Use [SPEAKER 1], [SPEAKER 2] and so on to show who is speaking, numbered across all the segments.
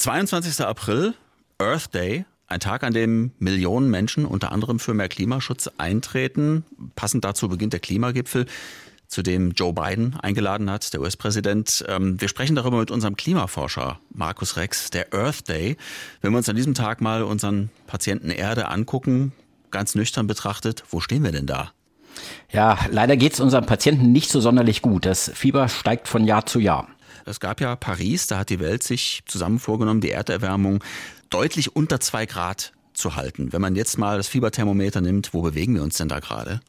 [SPEAKER 1] 22. April, Earth Day, ein Tag, an dem Millionen Menschen unter anderem für mehr Klimaschutz eintreten. Passend dazu beginnt der Klimagipfel, zu dem Joe Biden eingeladen hat, der US-Präsident. Ähm, wir sprechen darüber mit unserem Klimaforscher Markus Rex, der Earth Day. Wenn wir uns an diesem Tag mal unseren Patienten Erde angucken, ganz nüchtern betrachtet, wo stehen wir denn da?
[SPEAKER 2] Ja, leider geht es unseren Patienten nicht so sonderlich gut. Das Fieber steigt von Jahr zu Jahr.
[SPEAKER 1] Es gab ja Paris, da hat die Welt sich zusammen vorgenommen, die Erderwärmung deutlich unter zwei Grad zu halten. Wenn man jetzt mal das Fieberthermometer nimmt, wo bewegen wir uns denn da gerade?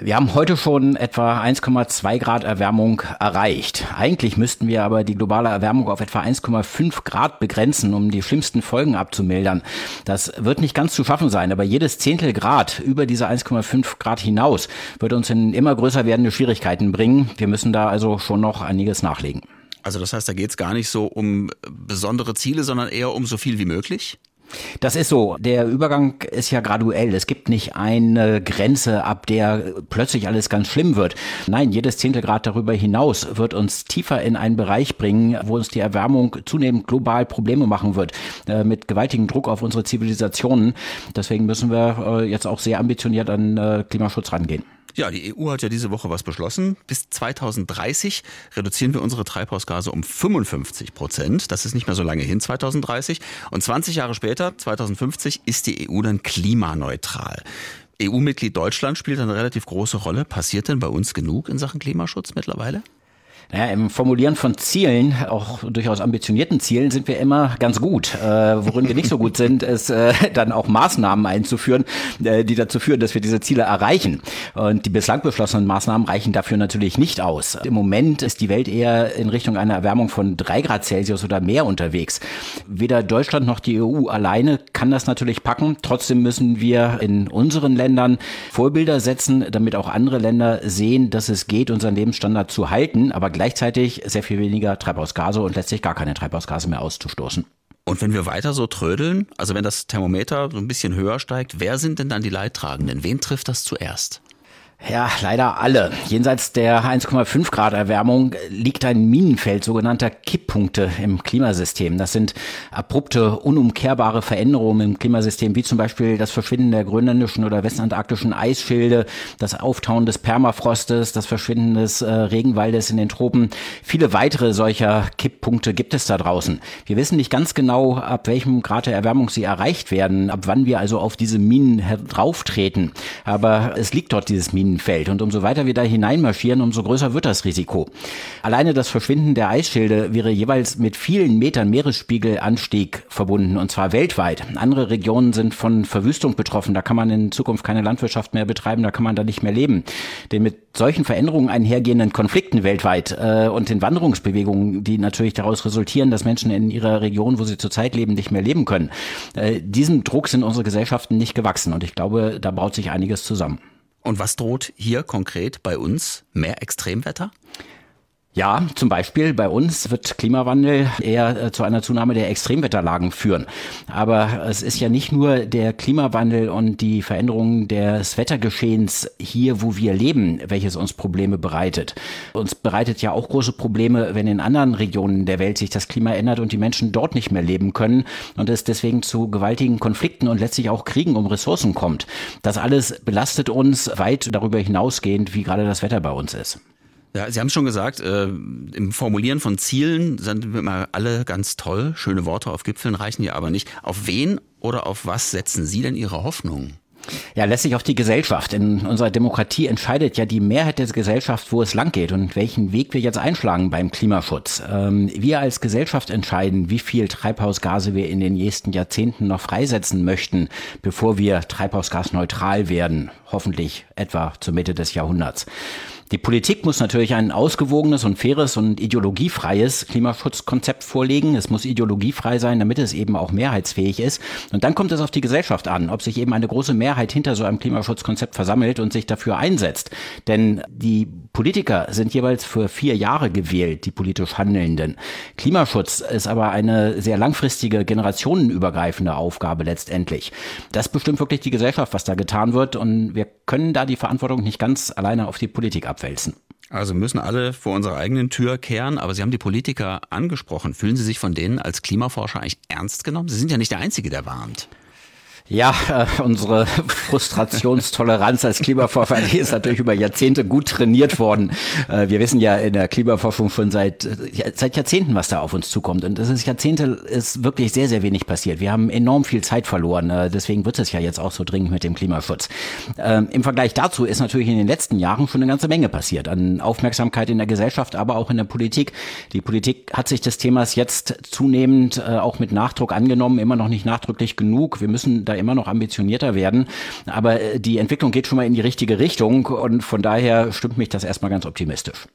[SPEAKER 2] Wir haben heute schon etwa 1,2 Grad Erwärmung erreicht. Eigentlich müssten wir aber die globale Erwärmung auf etwa 1,5 Grad begrenzen, um die schlimmsten Folgen abzumildern. Das wird nicht ganz zu schaffen sein, aber jedes Zehntel Grad über diese 1,5 Grad hinaus wird uns in immer größer werdende Schwierigkeiten bringen. Wir müssen da also schon noch einiges nachlegen.
[SPEAKER 1] Also das heißt, da geht es gar nicht so um besondere Ziele, sondern eher um so viel wie möglich?
[SPEAKER 2] Das ist so. Der Übergang ist ja graduell. Es gibt nicht eine Grenze, ab der plötzlich alles ganz schlimm wird. Nein, jedes Zehntelgrad darüber hinaus wird uns tiefer in einen Bereich bringen, wo uns die Erwärmung zunehmend global Probleme machen wird, äh, mit gewaltigem Druck auf unsere Zivilisationen. Deswegen müssen wir äh, jetzt auch sehr ambitioniert an äh, Klimaschutz rangehen.
[SPEAKER 1] Ja, die EU hat ja diese Woche was beschlossen. Bis 2030 reduzieren wir unsere Treibhausgase um 55 Prozent. Das ist nicht mehr so lange hin, 2030. Und 20 Jahre später, 2050, ist die EU dann klimaneutral. EU-Mitglied Deutschland spielt eine relativ große Rolle. Passiert denn bei uns genug in Sachen Klimaschutz mittlerweile?
[SPEAKER 2] Naja, im Formulieren von Zielen, auch durchaus ambitionierten Zielen, sind wir immer ganz gut. Äh, worin wir nicht so gut sind, ist äh, dann auch Maßnahmen einzuführen, äh, die dazu führen, dass wir diese Ziele erreichen. Und die bislang beschlossenen Maßnahmen reichen dafür natürlich nicht aus. Im Moment ist die Welt eher in Richtung einer Erwärmung von drei Grad Celsius oder mehr unterwegs. Weder Deutschland noch die EU alleine kann das natürlich packen. Trotzdem müssen wir in unseren Ländern Vorbilder setzen, damit auch andere Länder sehen, dass es geht, unseren Lebensstandard zu halten. Aber gleichzeitig sehr viel weniger Treibhausgase und letztlich gar keine Treibhausgase mehr auszustoßen.
[SPEAKER 1] Und wenn wir weiter so trödeln, also wenn das Thermometer so ein bisschen höher steigt, wer sind denn dann die Leidtragenden? Wen trifft das zuerst?
[SPEAKER 2] Ja, leider alle. Jenseits der 1,5 Grad Erwärmung liegt ein Minenfeld sogenannter Kipppunkte im Klimasystem. Das sind abrupte, unumkehrbare Veränderungen im Klimasystem, wie zum Beispiel das Verschwinden der grönländischen oder westantarktischen Eisschilde, das Auftauen des Permafrostes, das Verschwinden des äh, Regenwaldes in den Tropen. Viele weitere solcher Kipppunkte gibt es da draußen. Wir wissen nicht ganz genau, ab welchem Grad der Erwärmung sie erreicht werden, ab wann wir also auf diese Minen drauftreten. Aber es liegt dort dieses Minenfeld. Minenfeld. Und umso weiter wir da hineinmarschieren, umso größer wird das Risiko. Alleine das Verschwinden der Eisschilde wäre jeweils mit vielen Metern Meeresspiegelanstieg verbunden, und zwar weltweit. Andere Regionen sind von Verwüstung betroffen. Da kann man in Zukunft keine Landwirtschaft mehr betreiben, da kann man da nicht mehr leben. Den mit solchen Veränderungen einhergehenden Konflikten weltweit äh, und den Wanderungsbewegungen, die natürlich daraus resultieren, dass Menschen in ihrer Region, wo sie zurzeit leben, nicht mehr leben können. Äh, diesem Druck sind unsere Gesellschaften nicht gewachsen. Und ich glaube, da baut sich einiges zusammen.
[SPEAKER 1] Und was droht hier konkret bei uns? Mehr Extremwetter?
[SPEAKER 2] Ja, zum Beispiel bei uns wird Klimawandel eher äh, zu einer Zunahme der Extremwetterlagen führen. Aber es ist ja nicht nur der Klimawandel und die Veränderung des Wettergeschehens hier, wo wir leben, welches uns Probleme bereitet. Uns bereitet ja auch große Probleme, wenn in anderen Regionen der Welt sich das Klima ändert und die Menschen dort nicht mehr leben können und es deswegen zu gewaltigen Konflikten und letztlich auch Kriegen um Ressourcen kommt. Das alles belastet uns weit darüber hinausgehend, wie gerade das Wetter bei uns ist.
[SPEAKER 1] Ja, Sie haben es schon gesagt, äh, im Formulieren von Zielen sind wir immer alle ganz toll. Schöne Worte auf Gipfeln reichen ja aber nicht. Auf wen oder auf was setzen Sie denn Ihre Hoffnung?
[SPEAKER 2] Ja, letztlich auf die Gesellschaft. In unserer Demokratie entscheidet ja die Mehrheit der Gesellschaft, wo es lang geht und welchen Weg wir jetzt einschlagen beim Klimaschutz. Ähm, wir als Gesellschaft entscheiden, wie viel Treibhausgase wir in den nächsten Jahrzehnten noch freisetzen möchten, bevor wir treibhausgasneutral werden. Hoffentlich etwa zur Mitte des Jahrhunderts. Die Politik muss natürlich ein ausgewogenes und faires und ideologiefreies Klimaschutzkonzept vorlegen. Es muss ideologiefrei sein, damit es eben auch mehrheitsfähig ist. Und dann kommt es auf die Gesellschaft an, ob sich eben eine große Mehrheit hinter so einem Klimaschutzkonzept versammelt und sich dafür einsetzt. Denn die Politiker sind jeweils für vier Jahre gewählt, die politisch Handelnden. Klimaschutz ist aber eine sehr langfristige, generationenübergreifende Aufgabe letztendlich. Das bestimmt wirklich die Gesellschaft, was da getan wird. Und wir können da die Verantwortung nicht ganz alleine auf die Politik abwälzen.
[SPEAKER 1] Also müssen alle vor unserer eigenen Tür kehren, aber Sie haben die Politiker angesprochen. Fühlen Sie sich von denen als Klimaforscher eigentlich ernst genommen? Sie sind ja nicht der Einzige, der warnt.
[SPEAKER 2] Ja, äh, unsere Frustrationstoleranz als die ist natürlich über Jahrzehnte gut trainiert worden. Äh, wir wissen ja in der Klimaforschung schon seit, äh, seit Jahrzehnten, was da auf uns zukommt. Und das ist Jahrzehnte ist wirklich sehr, sehr wenig passiert. Wir haben enorm viel Zeit verloren. Äh, deswegen wird es ja jetzt auch so dringend mit dem Klimaschutz. Ähm, Im Vergleich dazu ist natürlich in den letzten Jahren schon eine ganze Menge passiert. An Aufmerksamkeit in der Gesellschaft, aber auch in der Politik. Die Politik hat sich des Themas jetzt zunehmend äh, auch mit Nachdruck angenommen, immer noch nicht nachdrücklich genug. Wir müssen da immer noch ambitionierter werden. Aber äh, die Entwicklung geht schon mal in die richtige Richtung und von daher stimmt mich das erstmal ganz optimistisch.